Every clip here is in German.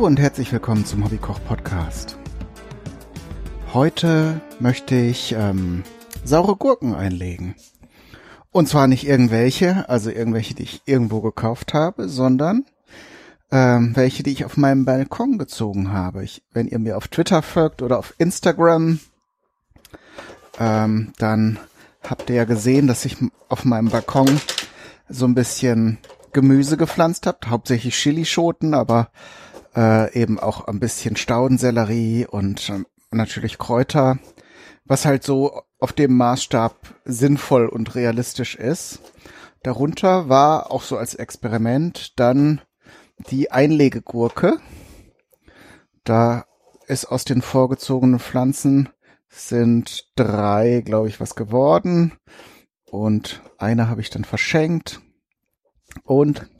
Hallo und herzlich willkommen zum Hobbykoch Podcast. Heute möchte ich ähm, saure Gurken einlegen. Und zwar nicht irgendwelche, also irgendwelche, die ich irgendwo gekauft habe, sondern ähm, welche, die ich auf meinem Balkon gezogen habe. Ich, wenn ihr mir auf Twitter folgt oder auf Instagram, ähm, dann habt ihr ja gesehen, dass ich auf meinem Balkon so ein bisschen Gemüse gepflanzt habe, hauptsächlich Chilischoten, aber äh, eben auch ein bisschen Staudensellerie und äh, natürlich Kräuter, was halt so auf dem Maßstab sinnvoll und realistisch ist. Darunter war auch so als Experiment dann die Einlegegurke. Da ist aus den vorgezogenen Pflanzen sind drei, glaube ich, was geworden. Und eine habe ich dann verschenkt. Und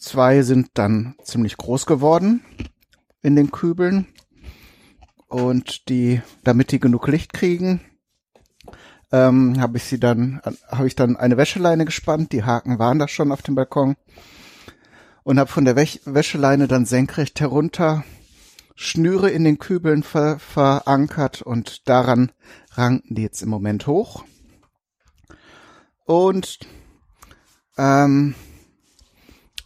zwei sind dann ziemlich groß geworden in den Kübeln. Und die, damit die genug Licht kriegen, ähm, habe ich sie dann, habe ich dann eine Wäscheleine gespannt. Die Haken waren da schon auf dem Balkon und habe von der Wäsch Wäscheleine dann senkrecht herunter Schnüre in den Kübeln ver verankert und daran ranken die jetzt im Moment hoch. Und ähm,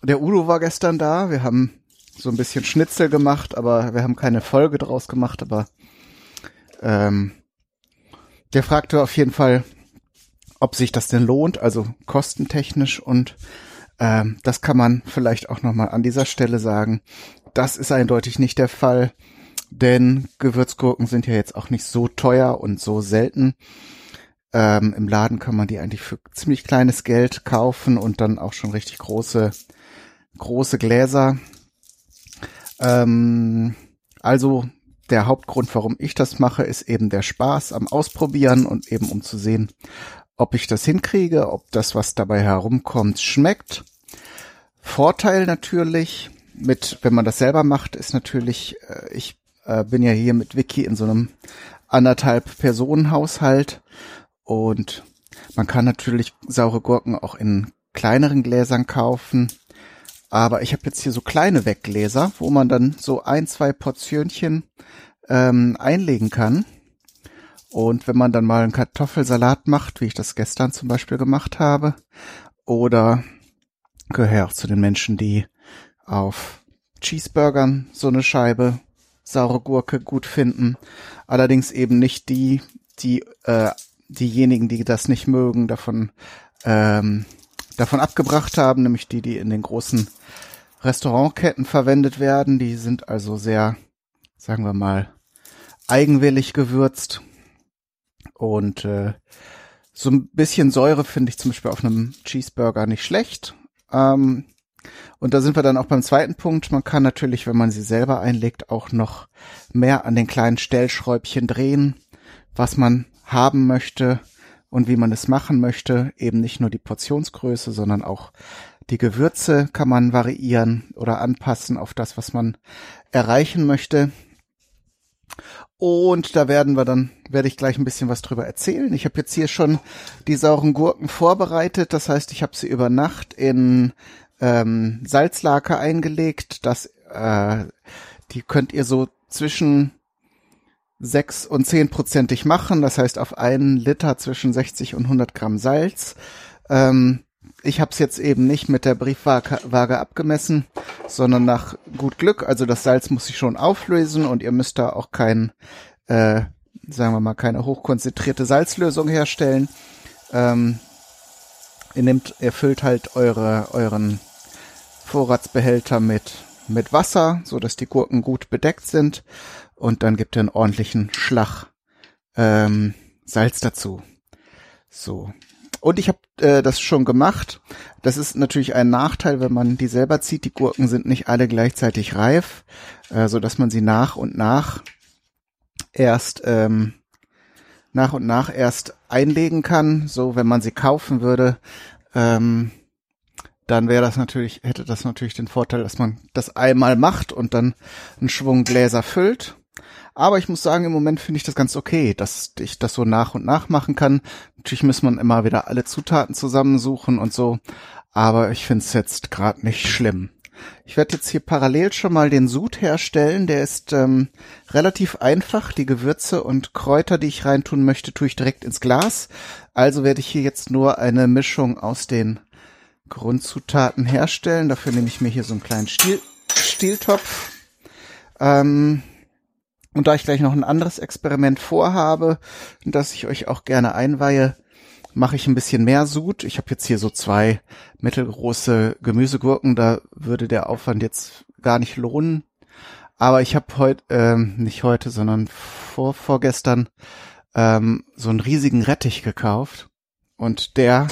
der Udo war gestern da. Wir haben so ein bisschen Schnitzel gemacht, aber wir haben keine Folge draus gemacht. Aber ähm, der fragte auf jeden Fall, ob sich das denn lohnt, also kostentechnisch und ähm, das kann man vielleicht auch nochmal an dieser Stelle sagen. Das ist eindeutig nicht der Fall, denn Gewürzgurken sind ja jetzt auch nicht so teuer und so selten. Ähm, Im Laden kann man die eigentlich für ziemlich kleines Geld kaufen und dann auch schon richtig große, große Gläser. Ähm, also der Hauptgrund, warum ich das mache, ist eben der Spaß am Ausprobieren und eben um zu sehen, ob ich das hinkriege, ob das, was dabei herumkommt, schmeckt. Vorteil natürlich mit, wenn man das selber macht, ist natürlich, äh, ich äh, bin ja hier mit Vicky in so einem anderthalb Personen Haushalt und man kann natürlich saure Gurken auch in kleineren Gläsern kaufen. Aber ich habe jetzt hier so kleine Weggläser, wo man dann so ein, zwei Portionchen ähm, einlegen kann. Und wenn man dann mal einen Kartoffelsalat macht, wie ich das gestern zum Beispiel gemacht habe, oder gehöre auch zu den Menschen, die auf Cheeseburgern so eine Scheibe saure Gurke gut finden. Allerdings eben nicht die, die äh, diejenigen, die das nicht mögen, davon ähm, davon abgebracht haben, nämlich die, die in den großen Restaurantketten verwendet werden. Die sind also sehr, sagen wir mal, eigenwillig gewürzt. Und äh, so ein bisschen Säure finde ich zum Beispiel auf einem Cheeseburger nicht schlecht. Ähm, und da sind wir dann auch beim zweiten Punkt. Man kann natürlich, wenn man sie selber einlegt, auch noch mehr an den kleinen Stellschräubchen drehen, was man haben möchte und wie man es machen möchte. Eben nicht nur die Portionsgröße, sondern auch die Gewürze kann man variieren oder anpassen auf das, was man erreichen möchte. Und da werden wir dann, werde ich gleich ein bisschen was drüber erzählen. Ich habe jetzt hier schon die sauren Gurken vorbereitet. Das heißt, ich habe sie über Nacht in ähm, Salzlake eingelegt. Das, äh, die könnt ihr so zwischen sechs und zehn prozentig machen. Das heißt auf einen Liter zwischen 60 und 100 Gramm Salz. Ähm, ich habe es jetzt eben nicht mit der Briefwaage abgemessen, sondern nach gut Glück. Also das Salz muss sich schon auflösen und ihr müsst da auch kein, äh, sagen wir mal, keine hochkonzentrierte Salzlösung herstellen. Ähm, ihr nehmt, ihr füllt halt eure, euren Vorratsbehälter mit, mit Wasser, so dass die Gurken gut bedeckt sind und dann gibt ihr einen ordentlichen Schlag ähm, Salz dazu. So. Und ich habe äh, das schon gemacht. Das ist natürlich ein Nachteil, wenn man die selber zieht. Die Gurken sind nicht alle gleichzeitig reif, äh, so dass man sie nach und nach erst ähm, nach und nach erst einlegen kann. So, wenn man sie kaufen würde, ähm, dann wäre das natürlich, hätte das natürlich den Vorteil, dass man das einmal macht und dann einen Schwung Gläser füllt. Aber ich muss sagen, im Moment finde ich das ganz okay, dass ich das so nach und nach machen kann. Natürlich muss man immer wieder alle Zutaten zusammensuchen und so. Aber ich finde es jetzt gerade nicht schlimm. Ich werde jetzt hier parallel schon mal den Sud herstellen. Der ist ähm, relativ einfach. Die Gewürze und Kräuter, die ich reintun möchte, tue ich direkt ins Glas. Also werde ich hier jetzt nur eine Mischung aus den Grundzutaten herstellen. Dafür nehme ich mir hier so einen kleinen Stiel, Stieltopf. Ähm, und da ich gleich noch ein anderes Experiment vorhabe, das ich euch auch gerne einweihe, mache ich ein bisschen mehr Sud. Ich habe jetzt hier so zwei mittelgroße Gemüsegurken, da würde der Aufwand jetzt gar nicht lohnen. Aber ich habe heute, ähm, nicht heute, sondern vor, vorgestern ähm, so einen riesigen Rettich gekauft. Und der,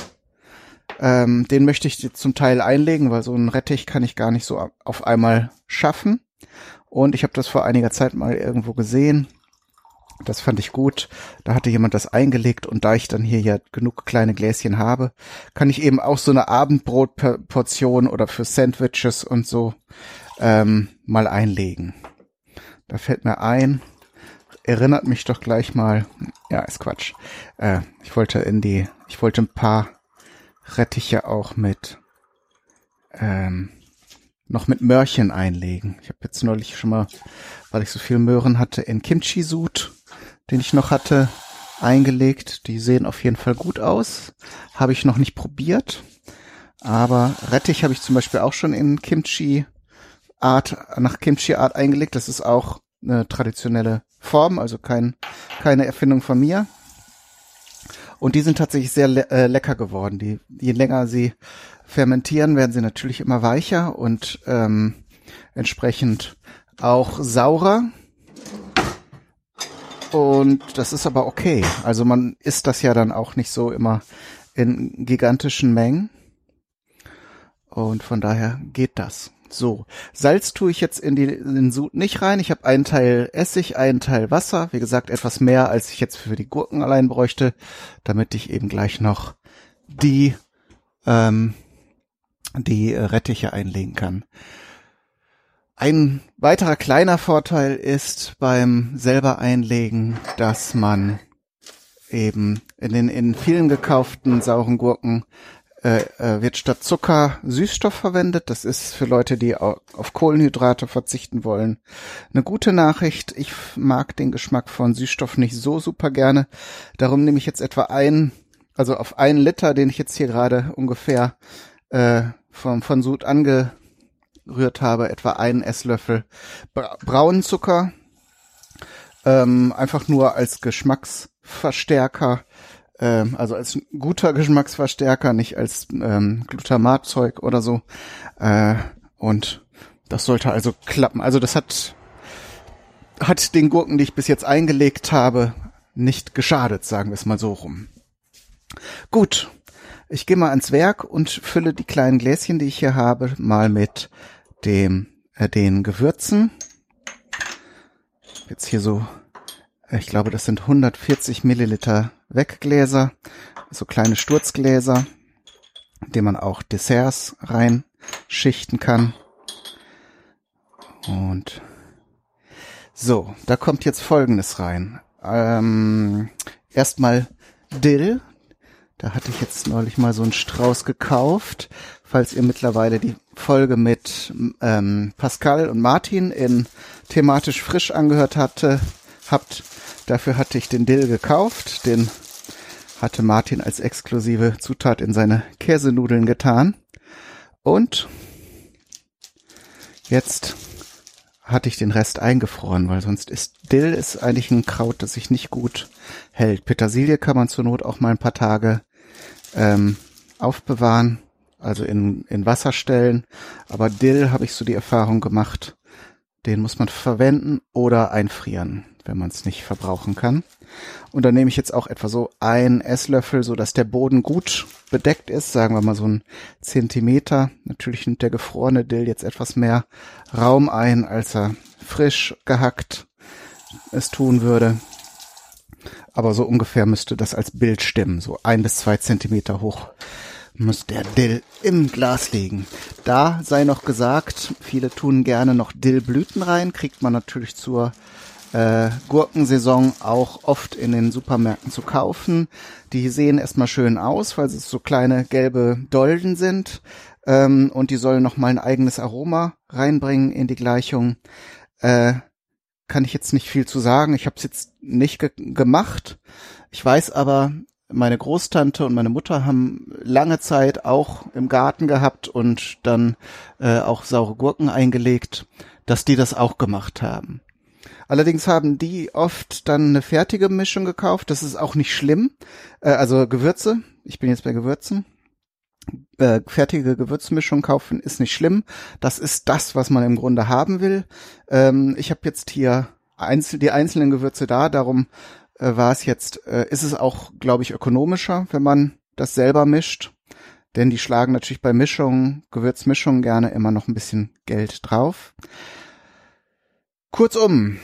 ähm, den möchte ich zum Teil einlegen, weil so einen Rettich kann ich gar nicht so auf einmal schaffen. Und ich habe das vor einiger Zeit mal irgendwo gesehen. Das fand ich gut. Da hatte jemand das eingelegt und da ich dann hier ja genug kleine Gläschen habe, kann ich eben auch so eine Abendbrotportion oder für Sandwiches und so ähm, mal einlegen. Da fällt mir ein, erinnert mich doch gleich mal, ja, ist Quatsch. Äh, ich wollte in die, ich wollte ein paar Rettiche auch mit ähm, noch mit Möhrchen einlegen. Ich habe jetzt neulich schon mal, weil ich so viel Möhren hatte, in Kimchi-Sud, den ich noch hatte, eingelegt. Die sehen auf jeden Fall gut aus. Habe ich noch nicht probiert. Aber Rettich habe ich zum Beispiel auch schon in Kimchi Art, nach Kimchi Art eingelegt. Das ist auch eine traditionelle Form, also kein, keine Erfindung von mir. Und die sind tatsächlich sehr le äh, lecker geworden. Die, je länger sie fermentieren, werden sie natürlich immer weicher und ähm, entsprechend auch saurer. Und das ist aber okay. Also man isst das ja dann auch nicht so immer in gigantischen Mengen. Und von daher geht das. So, Salz tue ich jetzt in, die, in den Sud nicht rein. Ich habe einen Teil Essig, einen Teil Wasser. Wie gesagt, etwas mehr, als ich jetzt für die Gurken allein bräuchte, damit ich eben gleich noch die ähm, die Rettiche einlegen kann. Ein weiterer kleiner Vorteil ist beim selber einlegen, dass man eben in den in vielen gekauften sauren Gurken äh, äh, wird statt Zucker Süßstoff verwendet. Das ist für Leute, die auf Kohlenhydrate verzichten wollen, eine gute Nachricht. Ich mag den Geschmack von Süßstoff nicht so super gerne. Darum nehme ich jetzt etwa ein, also auf einen Liter, den ich jetzt hier gerade ungefähr äh, vom, von Sud angerührt habe, etwa einen Esslöffel Bra braunen Zucker, ähm, einfach nur als Geschmacksverstärker, ähm, also als guter Geschmacksverstärker, nicht als ähm, Glutamatzeug oder so. Äh, und das sollte also klappen. Also das hat hat den Gurken, die ich bis jetzt eingelegt habe, nicht geschadet, sagen wir es mal so rum. Gut, ich gehe mal ans Werk und fülle die kleinen Gläschen, die ich hier habe, mal mit dem äh, den Gewürzen. Jetzt hier so, ich glaube, das sind 140 Milliliter Weggläser, so kleine Sturzgläser, in denen man auch Desserts reinschichten kann. Und so, da kommt jetzt Folgendes rein. Ähm, erstmal Dill, da hatte ich jetzt neulich mal so einen Strauß gekauft. Falls ihr mittlerweile die Folge mit ähm, Pascal und Martin in thematisch frisch angehört hatte, habt, dafür hatte ich den Dill gekauft. Den hatte Martin als exklusive Zutat in seine Käsenudeln getan. Und jetzt hatte ich den Rest eingefroren, weil sonst ist Dill ist eigentlich ein Kraut, das sich nicht gut hält. Petersilie kann man zur Not auch mal ein paar Tage ähm, aufbewahren, also in, in Wasser stellen. Aber Dill habe ich so die Erfahrung gemacht, den muss man verwenden oder einfrieren, wenn man es nicht verbrauchen kann. Und dann nehme ich jetzt auch etwa so ein Esslöffel, so dass der Boden gut bedeckt ist, sagen wir mal so ein Zentimeter. Natürlich nimmt der gefrorene Dill jetzt etwas mehr Raum ein, als er frisch gehackt es tun würde aber so ungefähr müsste das als Bild stimmen. So ein bis zwei Zentimeter hoch muss der Dill im Glas liegen. Da sei noch gesagt, viele tun gerne noch Dillblüten rein, kriegt man natürlich zur äh, Gurkensaison auch oft in den Supermärkten zu kaufen. Die sehen erstmal schön aus, weil es so kleine gelbe Dolden sind. ähm, und die sollen noch mal ein eigenes Aroma reinbringen in die Gleichung. Äh, kann ich jetzt nicht viel zu sagen. Ich habe es jetzt nicht ge gemacht. Ich weiß aber, meine Großtante und meine Mutter haben lange Zeit auch im Garten gehabt und dann äh, auch saure Gurken eingelegt, dass die das auch gemacht haben. Allerdings haben die oft dann eine fertige Mischung gekauft. Das ist auch nicht schlimm. Äh, also Gewürze. Ich bin jetzt bei Gewürzen. Äh, fertige Gewürzmischung kaufen ist nicht schlimm. Das ist das, was man im Grunde haben will. Ähm, ich habe jetzt hier einzel die einzelnen Gewürze da. Darum äh, war es jetzt, äh, ist es auch, glaube ich, ökonomischer, wenn man das selber mischt. Denn die schlagen natürlich bei Mischungen, Gewürzmischungen gerne immer noch ein bisschen Geld drauf. Kurzum,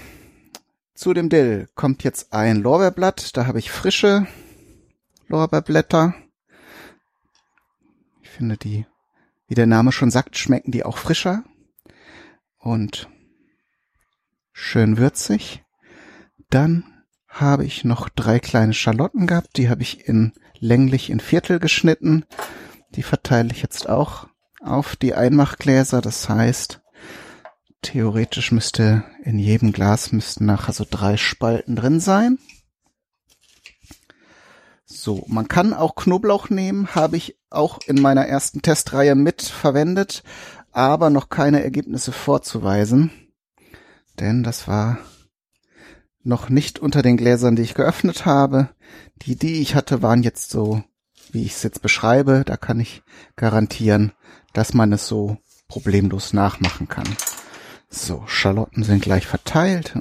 zu dem Dill kommt jetzt ein Lorbeerblatt. Da habe ich frische Lorbeerblätter. Finde die, wie der Name schon sagt, schmecken die auch frischer und schön würzig. Dann habe ich noch drei kleine Schalotten gehabt. Die habe ich in länglich in Viertel geschnitten. Die verteile ich jetzt auch auf die Einmachgläser. Das heißt, theoretisch müsste in jedem Glas müssten nachher so drei Spalten drin sein. So, man kann auch Knoblauch nehmen, habe ich auch in meiner ersten Testreihe mit verwendet, aber noch keine Ergebnisse vorzuweisen. Denn das war noch nicht unter den Gläsern, die ich geöffnet habe. Die, die ich hatte, waren jetzt so, wie ich es jetzt beschreibe. Da kann ich garantieren, dass man es so problemlos nachmachen kann. So, Schalotten sind gleich verteilt.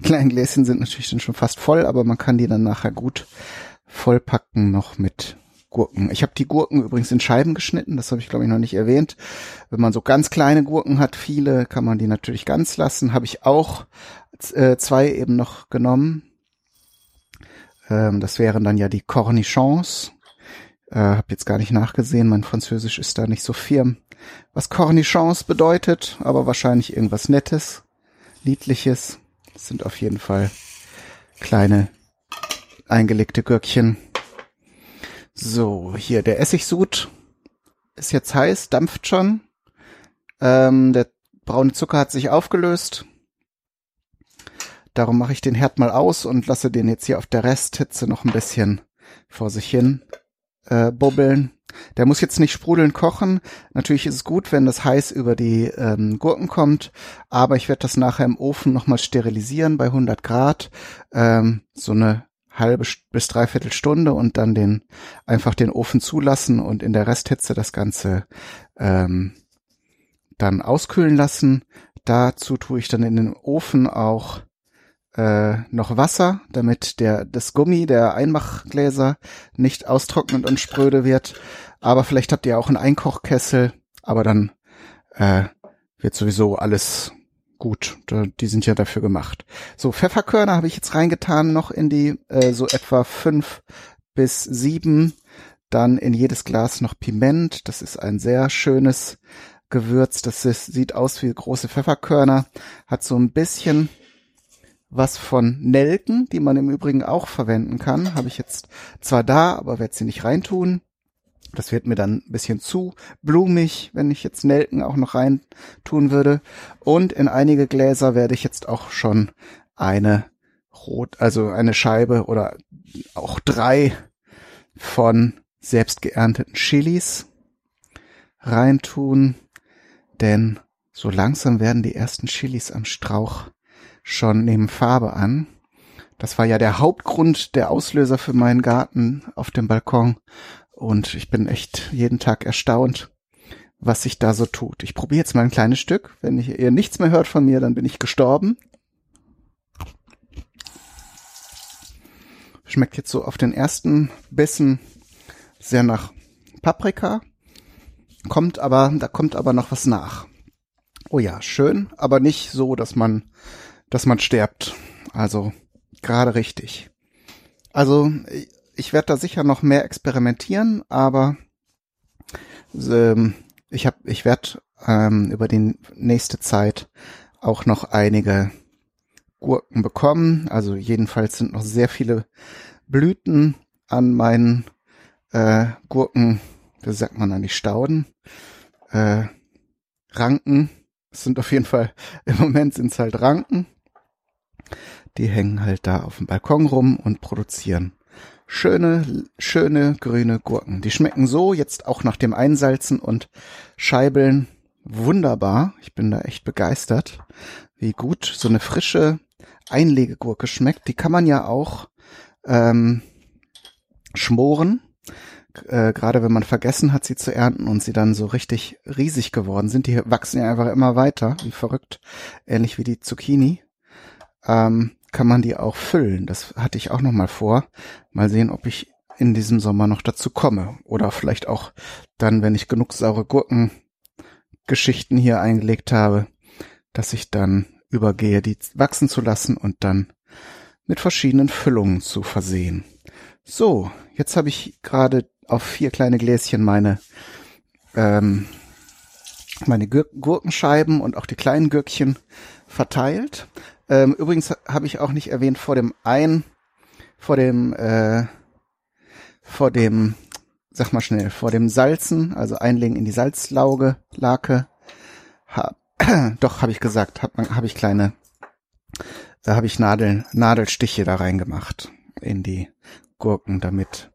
Die kleinen Gläschen sind natürlich dann schon fast voll, aber man kann die dann nachher gut vollpacken noch mit Gurken. Ich habe die Gurken übrigens in Scheiben geschnitten, das habe ich glaube ich noch nicht erwähnt. Wenn man so ganz kleine Gurken hat, viele, kann man die natürlich ganz lassen. Habe ich auch äh, zwei eben noch genommen. Ähm, das wären dann ja die Cornichons. Äh, hab jetzt gar nicht nachgesehen, mein Französisch ist da nicht so firm. Was Cornichons bedeutet, aber wahrscheinlich irgendwas Nettes, Niedliches. Das sind auf jeden Fall kleine eingelegte Gürkchen. So, hier der Essigsud ist jetzt heiß, dampft schon. Ähm, der braune Zucker hat sich aufgelöst. Darum mache ich den Herd mal aus und lasse den jetzt hier auf der Resthitze noch ein bisschen vor sich hin äh, bubbeln. Der muss jetzt nicht sprudeln kochen. Natürlich ist es gut, wenn das heiß über die ähm, Gurken kommt, aber ich werde das nachher im Ofen nochmal sterilisieren bei 100 Grad. Ähm, so eine halbe bis dreiviertel Stunde und dann den einfach den Ofen zulassen und in der Resthitze das Ganze ähm, dann auskühlen lassen. Dazu tue ich dann in den Ofen auch äh, noch Wasser, damit der das Gummi der Einmachgläser nicht austrocknet und spröde wird. Aber vielleicht habt ihr auch einen Einkochkessel, aber dann äh, wird sowieso alles gut. Die sind ja dafür gemacht. So, Pfefferkörner habe ich jetzt reingetan, noch in die äh, so etwa fünf bis sieben. Dann in jedes Glas noch Piment. Das ist ein sehr schönes Gewürz. Das ist, sieht aus wie große Pfefferkörner. Hat so ein bisschen was von Nelken, die man im Übrigen auch verwenden kann. Habe ich jetzt zwar da, aber werde sie nicht reintun. Das wird mir dann ein bisschen zu blumig, wenn ich jetzt Nelken auch noch rein tun würde. Und in einige Gläser werde ich jetzt auch schon eine rot, also eine Scheibe oder auch drei von selbst geernteten Chilis reintun. Denn so langsam werden die ersten Chilis am Strauch schon nehmen Farbe an. Das war ja der Hauptgrund, der Auslöser für meinen Garten auf dem Balkon. Und ich bin echt jeden Tag erstaunt, was sich da so tut. Ich probiere jetzt mal ein kleines Stück. Wenn ihr nichts mehr hört von mir, dann bin ich gestorben. Schmeckt jetzt so auf den ersten Bissen sehr nach Paprika. Kommt aber, da kommt aber noch was nach. Oh ja, schön, aber nicht so, dass man dass man stirbt. Also gerade richtig. Also ich werde da sicher noch mehr experimentieren, aber ähm, ich habe, ich werde ähm, über die nächste Zeit auch noch einige Gurken bekommen. Also jedenfalls sind noch sehr viele Blüten an meinen äh, Gurken, wie sagt man an die Stauden, äh, Ranken. Es sind auf jeden Fall, im Moment sind es halt Ranken. Die hängen halt da auf dem Balkon rum und produzieren schöne, schöne grüne Gurken. Die schmecken so jetzt auch nach dem Einsalzen und Scheibeln wunderbar. Ich bin da echt begeistert, wie gut so eine frische Einlegegurke schmeckt. Die kann man ja auch ähm, schmoren. Äh, Gerade wenn man vergessen hat, sie zu ernten und sie dann so richtig riesig geworden sind. Die wachsen ja einfach immer weiter, wie verrückt. Ähnlich wie die Zucchini. Ähm, kann man die auch füllen. Das hatte ich auch noch mal vor. Mal sehen, ob ich in diesem Sommer noch dazu komme. Oder vielleicht auch dann, wenn ich genug saure Gurkengeschichten hier eingelegt habe, dass ich dann übergehe, die wachsen zu lassen und dann mit verschiedenen Füllungen zu versehen. So, jetzt habe ich gerade auf vier kleine Gläschen meine ähm, meine Gurkenscheiben und auch die kleinen Gürkchen verteilt. Ähm, übrigens habe ich auch nicht erwähnt vor dem ein, vor dem, äh, vor dem, sag mal schnell, vor dem Salzen, also einlegen in die Salzlauge, Lake. Ha, doch, habe ich gesagt, habe hab ich kleine, da habe ich Nadeln, Nadelstiche da reingemacht in die Gurken, damit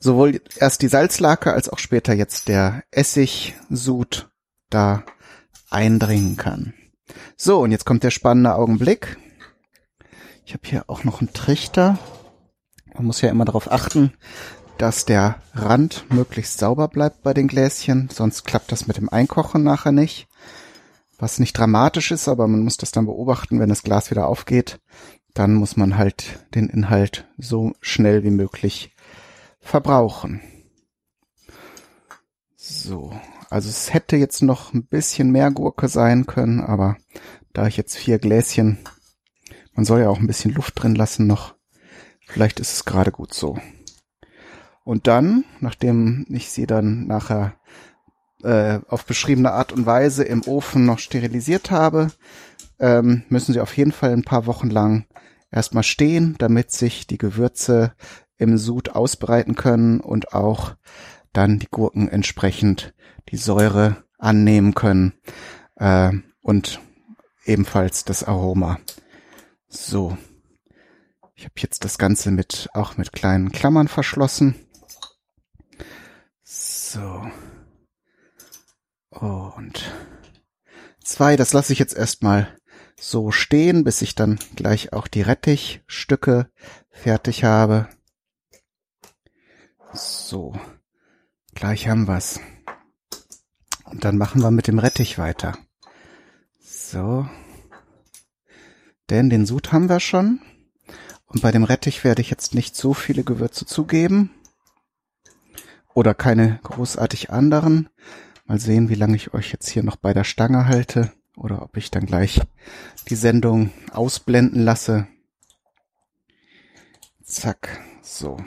sowohl erst die Salzlake als auch später jetzt der Essigsud da eindringen kann. So, und jetzt kommt der spannende Augenblick. Ich habe hier auch noch einen Trichter. Man muss ja immer darauf achten, dass der Rand möglichst sauber bleibt bei den Gläschen, sonst klappt das mit dem Einkochen nachher nicht. Was nicht dramatisch ist, aber man muss das dann beobachten, wenn das Glas wieder aufgeht, dann muss man halt den Inhalt so schnell wie möglich verbrauchen. So, also es hätte jetzt noch ein bisschen mehr Gurke sein können, aber da ich jetzt vier Gläschen, man soll ja auch ein bisschen Luft drin lassen noch, vielleicht ist es gerade gut so. Und dann, nachdem ich sie dann nachher äh, auf beschriebene Art und Weise im Ofen noch sterilisiert habe, ähm, müssen sie auf jeden Fall ein paar Wochen lang erstmal stehen, damit sich die Gewürze im Sud ausbreiten können und auch dann die Gurken entsprechend die Säure annehmen können äh, und ebenfalls das Aroma. So, ich habe jetzt das Ganze mit auch mit kleinen Klammern verschlossen. So. Und zwei, das lasse ich jetzt erstmal so stehen, bis ich dann gleich auch die Rettichstücke fertig habe. So. Gleich haben wir's. Und dann machen wir mit dem Rettich weiter. So. Denn den Sud haben wir schon. Und bei dem Rettich werde ich jetzt nicht so viele Gewürze zugeben. Oder keine großartig anderen. Mal sehen, wie lange ich euch jetzt hier noch bei der Stange halte. Oder ob ich dann gleich die Sendung ausblenden lasse. Zack. So.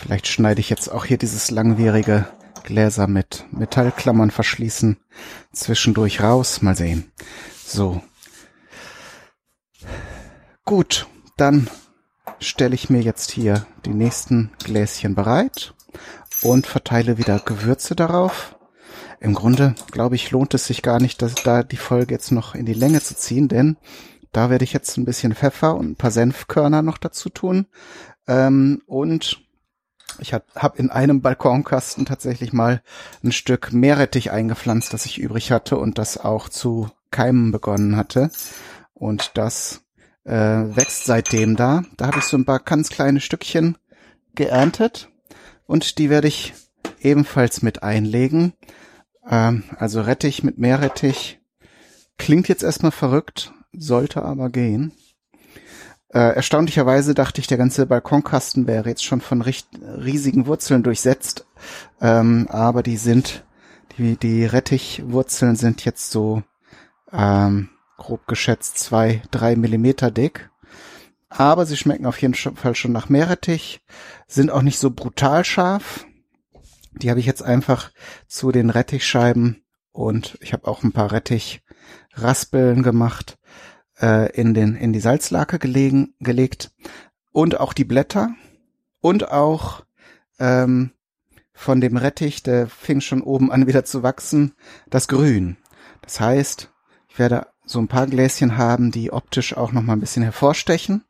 Vielleicht schneide ich jetzt auch hier dieses langwierige Gläser mit Metallklammern verschließen zwischendurch raus. Mal sehen. So. Gut, dann stelle ich mir jetzt hier die nächsten Gläschen bereit und verteile wieder Gewürze darauf. Im Grunde, glaube ich, lohnt es sich gar nicht, dass da die Folge jetzt noch in die Länge zu ziehen, denn da werde ich jetzt ein bisschen Pfeffer und ein paar Senfkörner noch dazu tun. Ähm, und ich habe in einem Balkonkasten tatsächlich mal ein Stück Meerrettich eingepflanzt, das ich übrig hatte und das auch zu keimen begonnen hatte. Und das äh, wächst seitdem da. Da habe ich so ein paar ganz kleine Stückchen geerntet und die werde ich ebenfalls mit einlegen. Ähm, also Rettich mit Meerrettich klingt jetzt erstmal verrückt, sollte aber gehen. Äh, erstaunlicherweise dachte ich, der ganze Balkonkasten wäre jetzt schon von riesigen Wurzeln durchsetzt, ähm, aber die sind, die, die Rettichwurzeln sind jetzt so ähm, grob geschätzt zwei, drei Millimeter dick. Aber sie schmecken auf jeden Fall schon nach Meerrettich, sind auch nicht so brutal scharf. Die habe ich jetzt einfach zu den Rettichscheiben und ich habe auch ein paar Rettichraspeln gemacht äh, in den in die Salzlake gelegen gelegt und auch die Blätter und auch ähm, von dem Rettich, der fing schon oben an wieder zu wachsen, das Grün. Das heißt, ich werde so ein paar Gläschen haben, die optisch auch noch mal ein bisschen hervorstechen.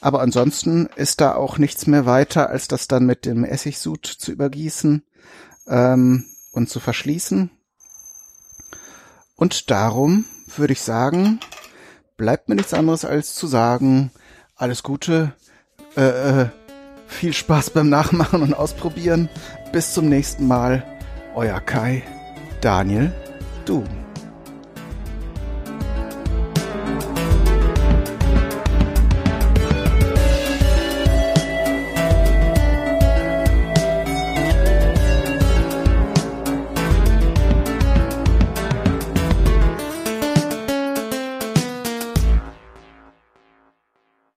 Aber ansonsten ist da auch nichts mehr weiter, als das dann mit dem Essigsud zu übergießen ähm, und zu verschließen. Und darum würde ich sagen, bleibt mir nichts anderes als zu sagen, alles Gute, äh, äh, viel Spaß beim Nachmachen und Ausprobieren. Bis zum nächsten Mal. Euer Kai, Daniel, du.